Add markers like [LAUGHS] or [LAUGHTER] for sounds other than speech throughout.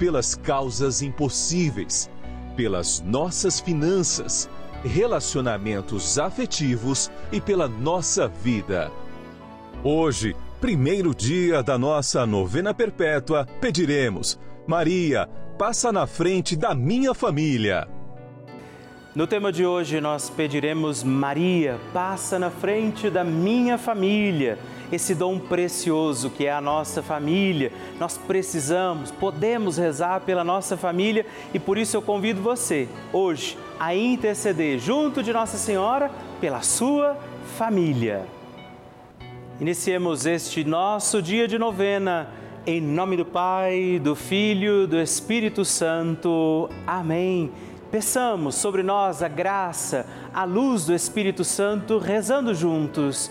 pelas causas impossíveis, pelas nossas finanças, relacionamentos afetivos e pela nossa vida. Hoje, primeiro dia da nossa novena perpétua, pediremos: Maria, passa na frente da minha família. No tema de hoje, nós pediremos: Maria, passa na frente da minha família. Esse dom precioso que é a nossa família. Nós precisamos, podemos rezar pela nossa família e por isso eu convido você, hoje, a interceder junto de Nossa Senhora pela sua família. Iniciemos este nosso dia de novena em nome do Pai, do Filho, do Espírito Santo. Amém. Peçamos sobre nós a graça, a luz do Espírito Santo, rezando juntos.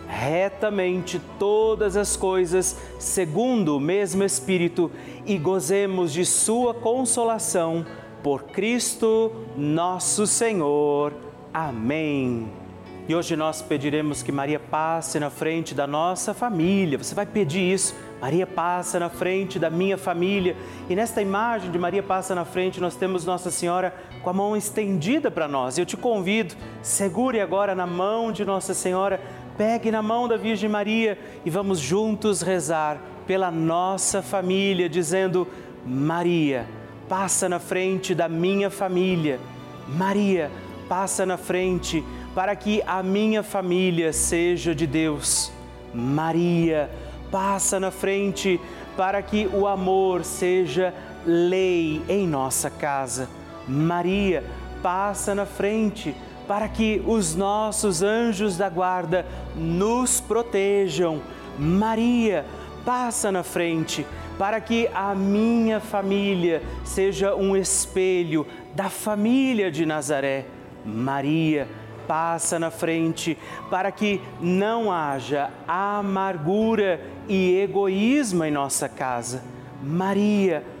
retamente todas as coisas segundo o mesmo Espírito e gozemos de Sua consolação por Cristo nosso Senhor. Amém. E hoje nós pediremos que Maria passe na frente da nossa família. Você vai pedir isso Maria passa na frente da minha família. E nesta imagem de Maria passa na frente, nós temos Nossa Senhora com a mão estendida para nós. Eu te convido, segure agora na mão de Nossa Senhora, pegue na mão da Virgem Maria e vamos juntos rezar pela nossa família, dizendo: Maria, passa na frente da minha família. Maria, passa na frente para que a minha família seja de Deus. Maria, passa na frente para que o amor seja lei em nossa casa. Maria, passa na frente para que os nossos anjos da guarda nos protejam. Maria, passa na frente para que a minha família seja um espelho da família de Nazaré. Maria, passa na frente para que não haja amargura e egoísmo em nossa casa. Maria, passa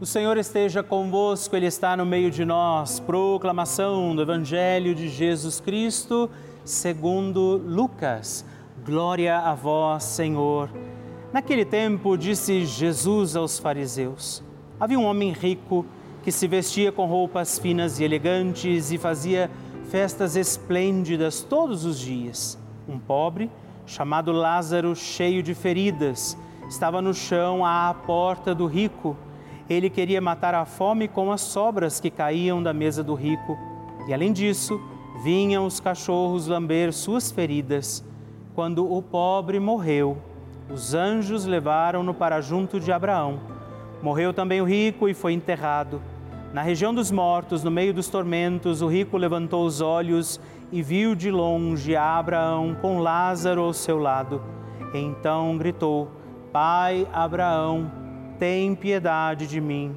O Senhor esteja convosco, Ele está no meio de nós. Proclamação do Evangelho de Jesus Cristo, segundo Lucas. Glória a vós, Senhor. Naquele tempo, disse Jesus aos fariseus: Havia um homem rico que se vestia com roupas finas e elegantes e fazia festas esplêndidas todos os dias. Um pobre, chamado Lázaro, cheio de feridas, estava no chão à porta do rico ele queria matar a fome com as sobras que caíam da mesa do rico. E além disso, vinham os cachorros lamber suas feridas. Quando o pobre morreu, os anjos levaram-no para junto de Abraão. Morreu também o rico e foi enterrado. Na região dos mortos, no meio dos tormentos, o rico levantou os olhos e viu de longe Abraão com Lázaro ao seu lado. Então gritou: Pai Abraão, tem piedade de mim.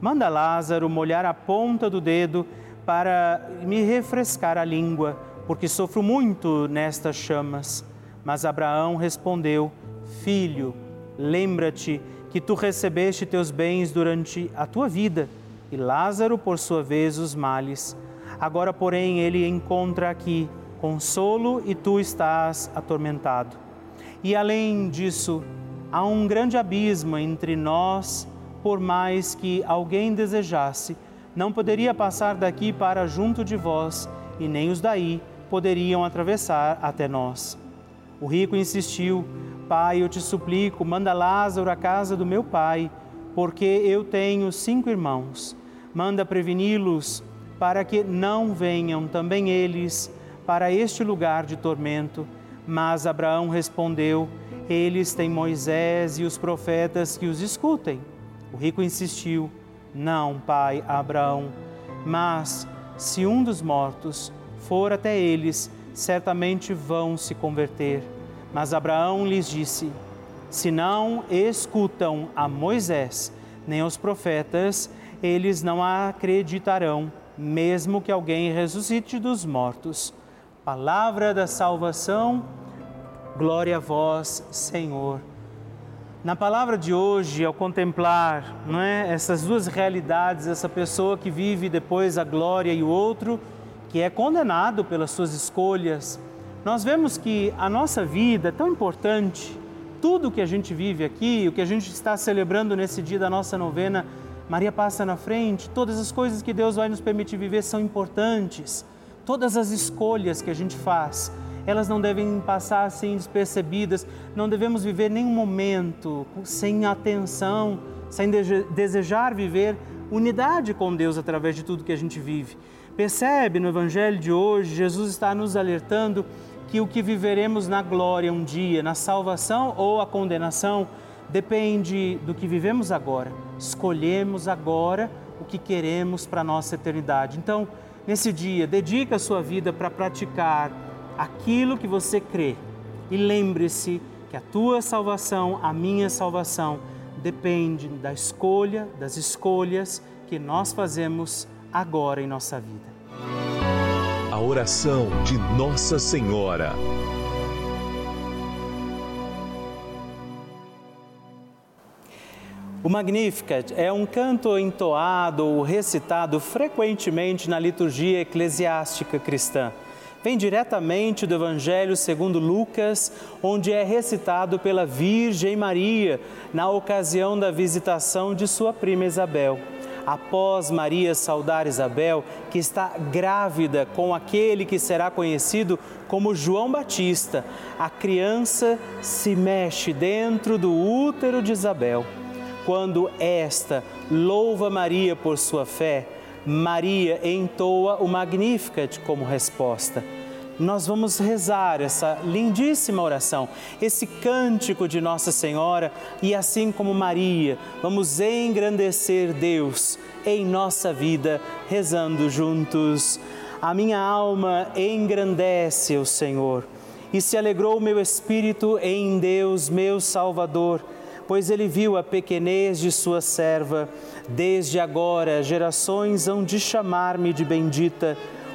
Manda Lázaro molhar a ponta do dedo para me refrescar a língua, porque sofro muito nestas chamas. Mas Abraão respondeu: Filho, lembra-te que tu recebeste teus bens durante a tua vida, e Lázaro, por sua vez, os males. Agora, porém, ele encontra aqui consolo e tu estás atormentado. E além disso, há um grande abismo entre nós, por mais que alguém desejasse, não poderia passar daqui para junto de vós, e nem os daí poderiam atravessar até nós. O rico insistiu: Pai, eu te suplico, manda Lázaro à casa do meu pai, porque eu tenho cinco irmãos. Manda preveni-los para que não venham também eles para este lugar de tormento. Mas Abraão respondeu: Eles têm Moisés e os profetas que os escutem. O rico insistiu: Não, pai Abraão, mas se um dos mortos for até eles, certamente vão se converter. Mas Abraão lhes disse: Se não escutam a Moisés nem aos profetas, eles não acreditarão mesmo que alguém ressuscite dos mortos. Palavra da salvação, glória a vós, Senhor. Na palavra de hoje, ao contemplar não é, essas duas realidades, essa pessoa que vive depois a glória e o outro que é condenado pelas suas escolhas, nós vemos que a nossa vida é tão importante, tudo que a gente vive aqui, o que a gente está celebrando nesse dia da nossa novena, Maria passa na frente, todas as coisas que Deus vai nos permitir viver são importantes. Todas as escolhas que a gente faz, elas não devem passar assim despercebidas, não devemos viver nenhum momento sem atenção, sem desejar viver unidade com Deus através de tudo que a gente vive. Percebe no Evangelho de hoje, Jesus está nos alertando que o que viveremos na glória um dia, na salvação ou a condenação, depende do que vivemos agora. Escolhemos agora o que queremos para a nossa eternidade. Então, nesse dia, dedique a sua vida para praticar aquilo que você crê. E lembre-se que a tua salvação, a minha salvação, depende da escolha, das escolhas que nós fazemos agora em nossa vida. A oração de Nossa Senhora. O Magnificat é um canto entoado ou recitado frequentemente na liturgia eclesiástica cristã. Vem diretamente do Evangelho segundo Lucas, onde é recitado pela Virgem Maria na ocasião da visitação de sua prima Isabel. Após Maria saudar Isabel, que está grávida com aquele que será conhecido como João Batista, a criança se mexe dentro do útero de Isabel quando esta louva Maria por sua fé, Maria entoa o Magnificat como resposta. Nós vamos rezar essa lindíssima oração, esse cântico de Nossa Senhora e assim como Maria, vamos engrandecer Deus em nossa vida, rezando juntos. A minha alma engrandece o Senhor e se alegrou o meu espírito em Deus, meu Salvador pois ele viu a pequenez de sua serva. Desde agora, gerações hão de chamar-me de bendita.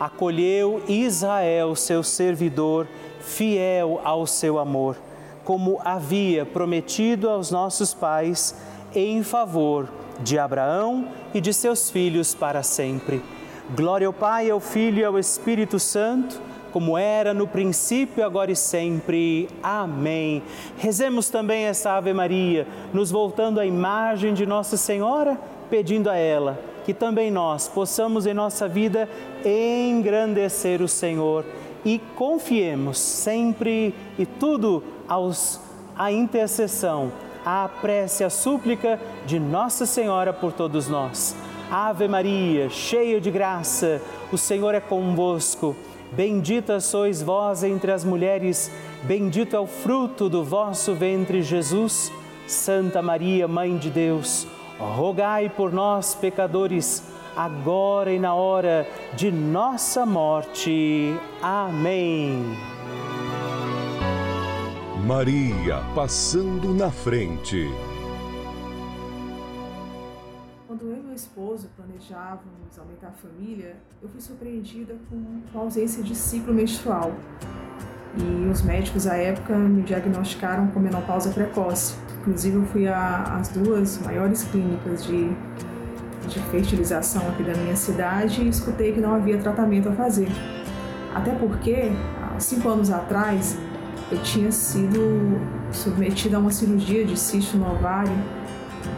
Acolheu Israel, seu servidor, fiel ao seu amor, como havia prometido aos nossos pais, em favor de Abraão e de seus filhos para sempre. Glória ao Pai, ao Filho e ao Espírito Santo como era no princípio, agora e sempre. Amém. Rezemos também essa Ave Maria, nos voltando à imagem de Nossa Senhora, pedindo a ela que também nós possamos em nossa vida engrandecer o Senhor e confiemos sempre e tudo aos a intercessão, a prece, a súplica de Nossa Senhora por todos nós. Ave Maria, cheia de graça, o Senhor é convosco. Bendita sois vós entre as mulheres, bendito é o fruto do vosso ventre, Jesus. Santa Maria, Mãe de Deus, rogai por nós, pecadores, agora e na hora de nossa morte. Amém. Maria passando na frente. esposo planejávamos aumentar a família, eu fui surpreendida com a ausência de ciclo menstrual. E os médicos à época me diagnosticaram com menopausa precoce. Inclusive, eu fui às duas maiores clínicas de, de fertilização aqui da minha cidade e escutei que não havia tratamento a fazer. Até porque, há cinco anos atrás, eu tinha sido submetida a uma cirurgia de cisto no ovário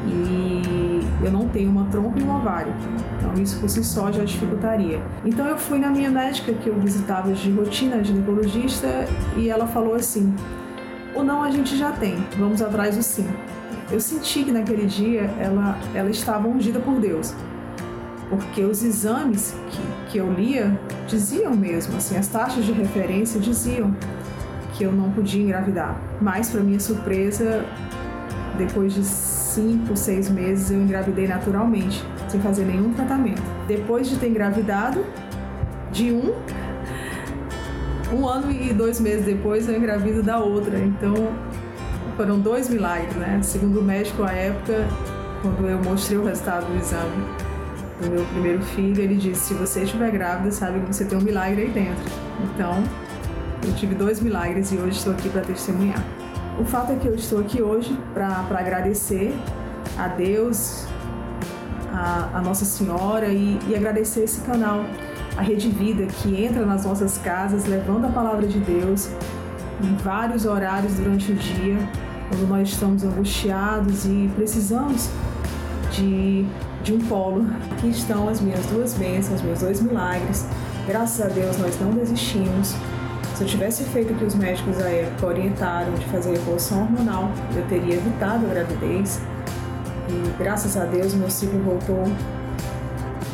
e eu não tenho uma trompa e um ovário. Então isso por si só já dificultaria. Então eu fui na minha médica que eu visitava de rotina, ginecologista, e ela falou assim: "O não a gente já tem, vamos atrás do sim". Eu senti que naquele dia ela ela estava ungida por Deus. Porque os exames que, que eu lia diziam mesmo, assim, as taxas de referência diziam que eu não podia engravidar. Mas, para minha surpresa, depois de cinco, seis meses eu engravidei naturalmente, sem fazer nenhum tratamento. Depois de ter engravidado, de um, [LAUGHS] um ano e dois meses depois eu engravido da outra. Então foram dois milagres, né? Segundo o médico à época, quando eu mostrei o resultado do exame do meu primeiro filho, ele disse: se você estiver grávida, sabe que você tem um milagre aí dentro. Então eu tive dois milagres e hoje estou aqui para testemunhar. O fato é que eu estou aqui hoje para agradecer a Deus, a, a Nossa Senhora e, e agradecer esse canal, a Rede Vida, que entra nas nossas casas levando a palavra de Deus em vários horários durante o dia, quando nós estamos angustiados e precisamos de, de um polo. Aqui estão as minhas duas bênçãos, meus dois milagres. Graças a Deus nós não desistimos. Se eu tivesse feito o que os médicos à época orientaram de fazer reposição hormonal, eu teria evitado a gravidez. E graças a Deus meu ciclo voltou.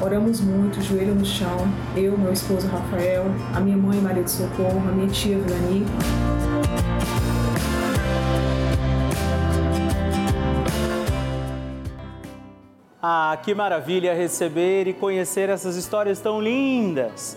Oramos muito, joelho no chão, eu, meu esposo Rafael, a minha mãe Maria de Socorro, a minha tia Vilani. Ah, que maravilha receber e conhecer essas histórias tão lindas!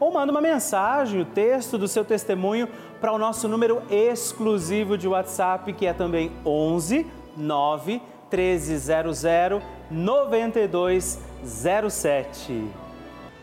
ou manda uma mensagem, o texto do seu testemunho para o nosso número exclusivo de WhatsApp, que é também 11 9 1300 9207.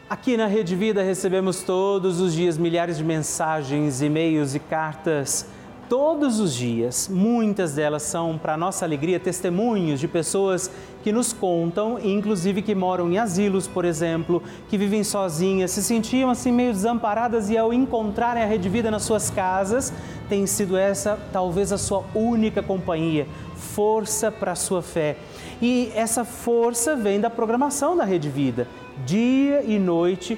Aqui na Rede Vida recebemos todos os dias milhares de mensagens, e-mails e cartas todos os dias. Muitas delas são, para nossa alegria, testemunhos de pessoas que nos contam, inclusive que moram em asilos, por exemplo, que vivem sozinhas, se sentiam assim meio desamparadas e ao encontrarem a Rede Vida nas suas casas, tem sido essa talvez a sua única companhia, força para a sua fé. E essa força vem da programação da Rede Vida, dia e noite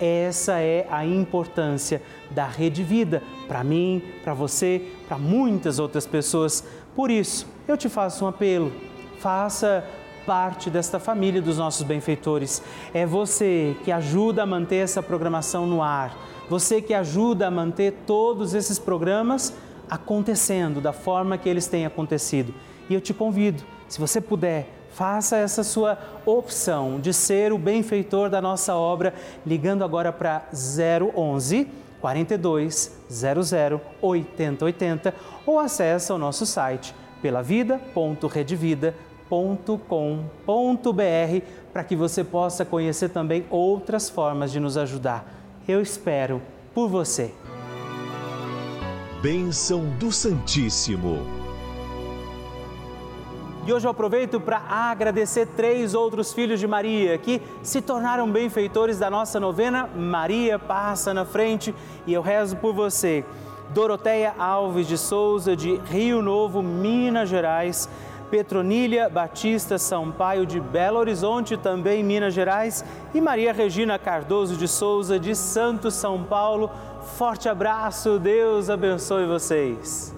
essa é a importância da Rede Vida para mim, para você, para muitas outras pessoas. Por isso, eu te faço um apelo. Faça parte desta família dos nossos benfeitores. É você que ajuda a manter essa programação no ar. Você que ajuda a manter todos esses programas acontecendo da forma que eles têm acontecido. E eu te convido, se você puder, Faça essa sua opção de ser o benfeitor da nossa obra, ligando agora para 011 4200 8080 ou acesse o nosso site pelavida.redvida.com.br para que você possa conhecer também outras formas de nos ajudar. Eu espero por você. Bênção do Santíssimo. E hoje eu aproveito para agradecer três outros filhos de Maria que se tornaram benfeitores da nossa novena Maria Passa na Frente e eu rezo por você. Doroteia Alves de Souza, de Rio Novo, Minas Gerais. Petronília Batista Sampaio de Belo Horizonte, também Minas Gerais, e Maria Regina Cardoso de Souza de Santo São Paulo. Forte abraço, Deus abençoe vocês.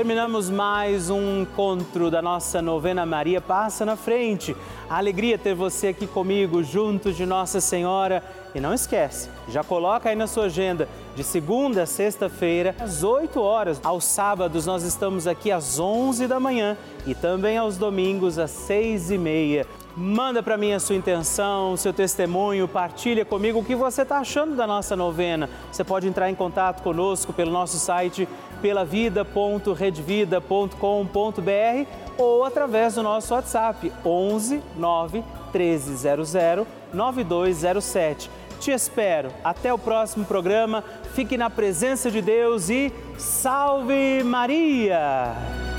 Terminamos mais um encontro da nossa novena Maria Passa na Frente. A alegria ter você aqui comigo, junto de Nossa Senhora. E não esquece, já coloca aí na sua agenda, de segunda a sexta-feira, às 8 horas. Aos sábados nós estamos aqui às 11 da manhã e também aos domingos às 6 e meia. Manda para mim a sua intenção, seu testemunho, partilha comigo o que você está achando da nossa novena. Você pode entrar em contato conosco pelo nosso site pelavida.redvida.com.br ou através do nosso WhatsApp 11 9 1300 9207. Te espero. Até o próximo programa. Fique na presença de Deus e salve Maria!